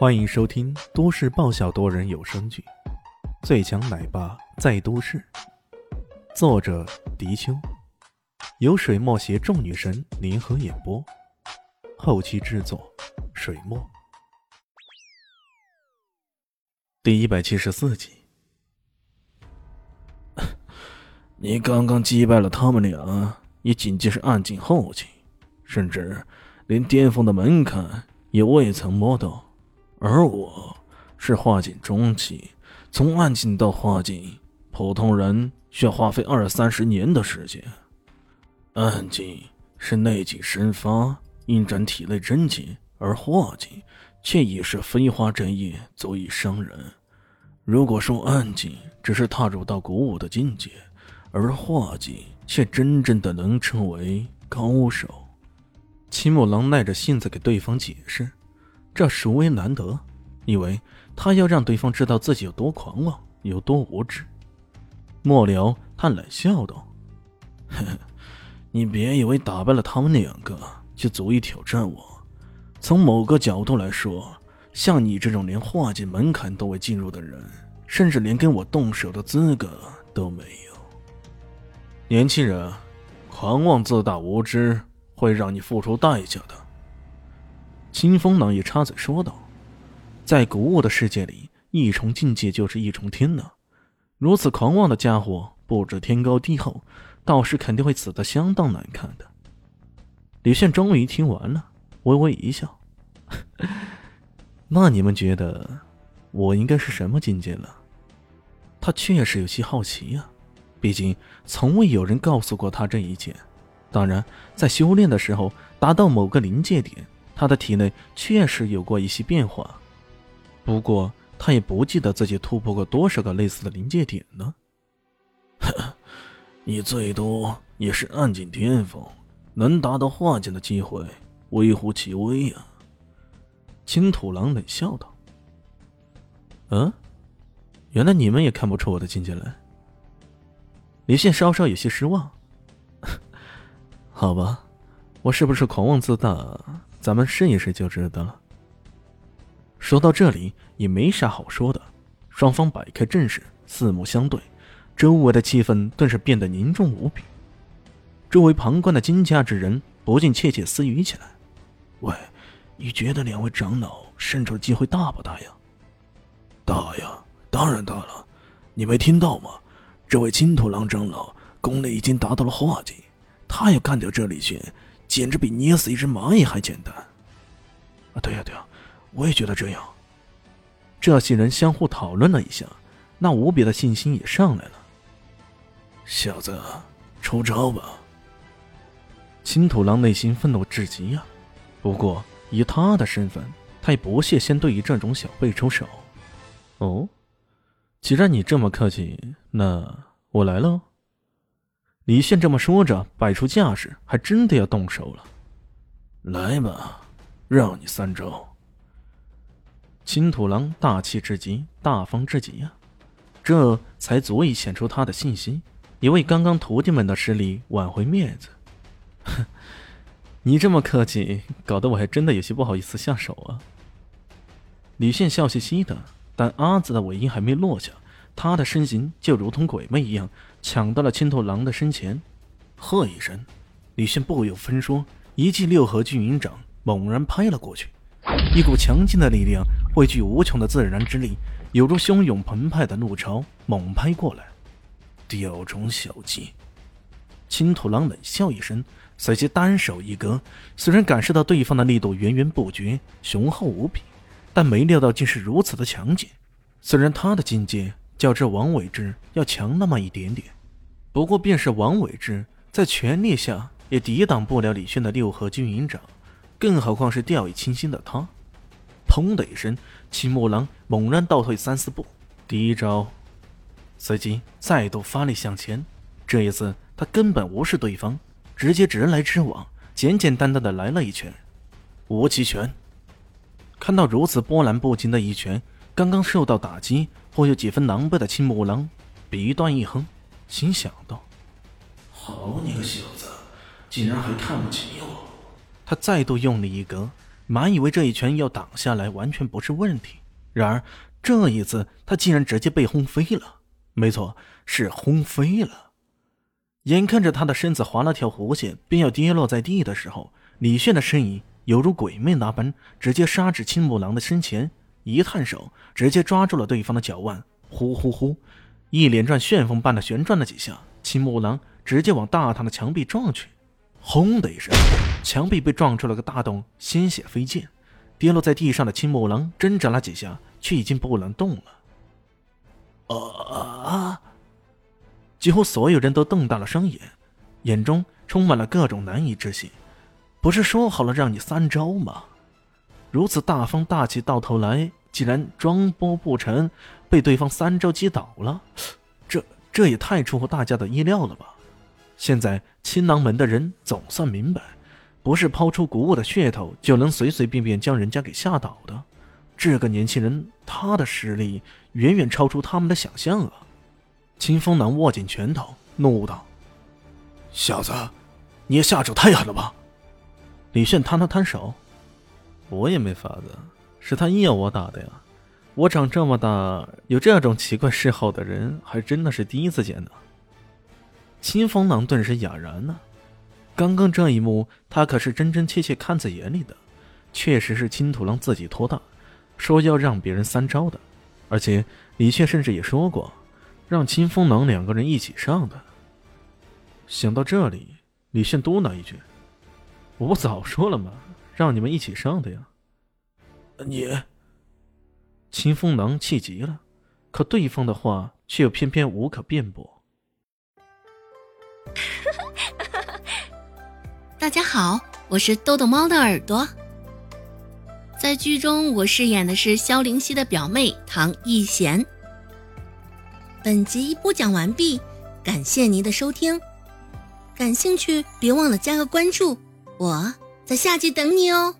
欢迎收听都市爆笑多人有声剧《最强奶爸在都市》，作者：迪秋，由水墨携众女神联合演播，后期制作：水墨。第一百七十四集，你刚刚击败了他们俩，也仅仅是暗境后期，甚至连巅峰的门槛也未曾摸到。而我是化境中期，从暗境到化境，普通人需要花费二三十年的时间。暗境是内境生发，运转体内真气，而化境却已是飞花针叶，足以伤人。如果说暗境只是踏入到古武的境界，而化境却真正的能称为高手。青木狼耐着性子给对方解释。这殊为难得，因为他要让对方知道自己有多狂妄，有多无知。末了，他冷笑道：“呵呵，你别以为打败了他们两个就足以挑战我。从某个角度来说，像你这种连化境门槛都未进入的人，甚至连跟我动手的资格都没有。年轻人，狂妄自大、无知，会让你付出代价的。”清风狼也插嘴说道：“在古物的世界里，一重境界就是一重天呢。如此狂妄的家伙，不知天高地厚，到时肯定会死得相当难看的。”李炫终于听完了，微微一笑：“那你们觉得我应该是什么境界了？”他确实有些好奇呀，毕竟从未有人告诉过他这一切。当然，在修炼的时候，达到某个临界点。他的体内确实有过一些变化，不过他也不记得自己突破过多少个类似的临界点呢。你最多也是暗境巅峰，能达到化境的机会微乎其微呀。青土狼冷笑道：“嗯，原来你们也看不出我的境界来。”李现稍稍有些失望。好吧，我是不是狂妄自大？咱们试一试就知道了。说到这里也没啥好说的，双方摆开阵势，四目相对，周围的气氛顿时变得凝重无比。周围旁观的金家之人不禁窃窃私语起来：“喂，你觉得两位长老胜出的机会大不大呀？”“大呀，当然大了。你没听到吗？这位金土狼长老功力已经达到了化境，他要干掉这李轩。”简直比捏死一只蚂蚁还简单，啊！对呀对呀，我也觉得这样。这些人相互讨论了一下，那无比的信心也上来了。小子，出招吧！青土狼内心愤怒至极呀，不过以他的身份，他也不屑先对于这种小辈出手。哦，既然你这么客气，那我来了。李现这么说着，摆出架势，还真的要动手了。来吧，让你三招。青土狼大气至极，大方至极呀，这才足以显出他的信心，也为刚刚徒弟们的失礼挽回面子。哼，你这么客气，搞得我还真的有些不好意思下手啊。李现笑嘻嘻的，但阿紫的尾音还没落下。他的身形就如同鬼魅一样，抢到了青头狼的身前，喝一声，李迅不由分说，一记六合聚云掌猛然拍了过去，一股强劲的力量汇聚无穷的自然之力，犹如汹涌澎湃的怒潮猛拍过来。雕虫小技，青头狼冷笑一声，随即单手一格，虽然感受到对方的力度源源不绝，雄厚无比，但没料到竟是如此的强劲。虽然他的境界。较之王伟之要强那么一点点，不过便是王伟之在全力下也抵挡不了李炫的六合军营掌，更何况是掉以轻心的他。砰的一声，青木狼猛然倒退三四步，第一招，随即再度发力向前。这一次他根本无视对方，直接直来直往，简简单单的来了一拳，无极拳。看到如此波澜不惊的一拳，刚刚受到打击。颇有几分狼狈的青木狼鼻端一哼，心想道：“好你个小子，竟然还看不起我！”他再度用力一格，满以为这一拳要挡下来完全不是问题，然而这一次他竟然直接被轰飞了。没错，是轰飞了。眼看着他的身子划了条弧线，便要跌落在地的时候，李炫的身影犹如鬼魅那般，直接杀至青木狼的身前，一探手直接抓住了对方的脚腕，呼呼呼，一连串旋风般的旋转了几下，青木狼直接往大堂的墙壁撞去，轰的一声，墙壁被撞出了个大洞，鲜血飞溅，跌落在地上的青木狼挣扎了几下，却已经不能动了。啊！几乎所有人都瞪大了双眼，眼中充满了各种难以置信。不是说好了让你三招吗？如此大方大气，到头来竟然装波不成，被对方三招击倒了。这这也太出乎大家的意料了吧？现在青囊门的人总算明白，不是抛出古物的噱头就能随随便便将人家给吓倒的。这个年轻人，他的实力远远超出他们的想象啊！清风男握紧拳头，怒道：“小子，你也下手太狠了吧！”李炫摊了摊手：“我也没法子，是他硬要我打的呀。我长这么大，有这种奇怪嗜好的人，还真的是第一次见呢。”清风男顿时哑然了。刚刚这一幕，他可是真真切切看在眼里的，确实是青土狼自己托大，说要让别人三招的，而且李炫甚至也说过。让清风囊两个人一起上的。想到这里，李炫嘟囔一句：“我不早说了吗？让你们一起上的呀！”你，秦风狼气急了，可对方的话却又偏偏无可辩驳。大家好，我是豆豆猫的耳朵。在剧中，我饰演的是萧灵溪的表妹唐艺贤。本集播讲完毕，感谢您的收听。感兴趣别忘了加个关注，我在下集等你哦。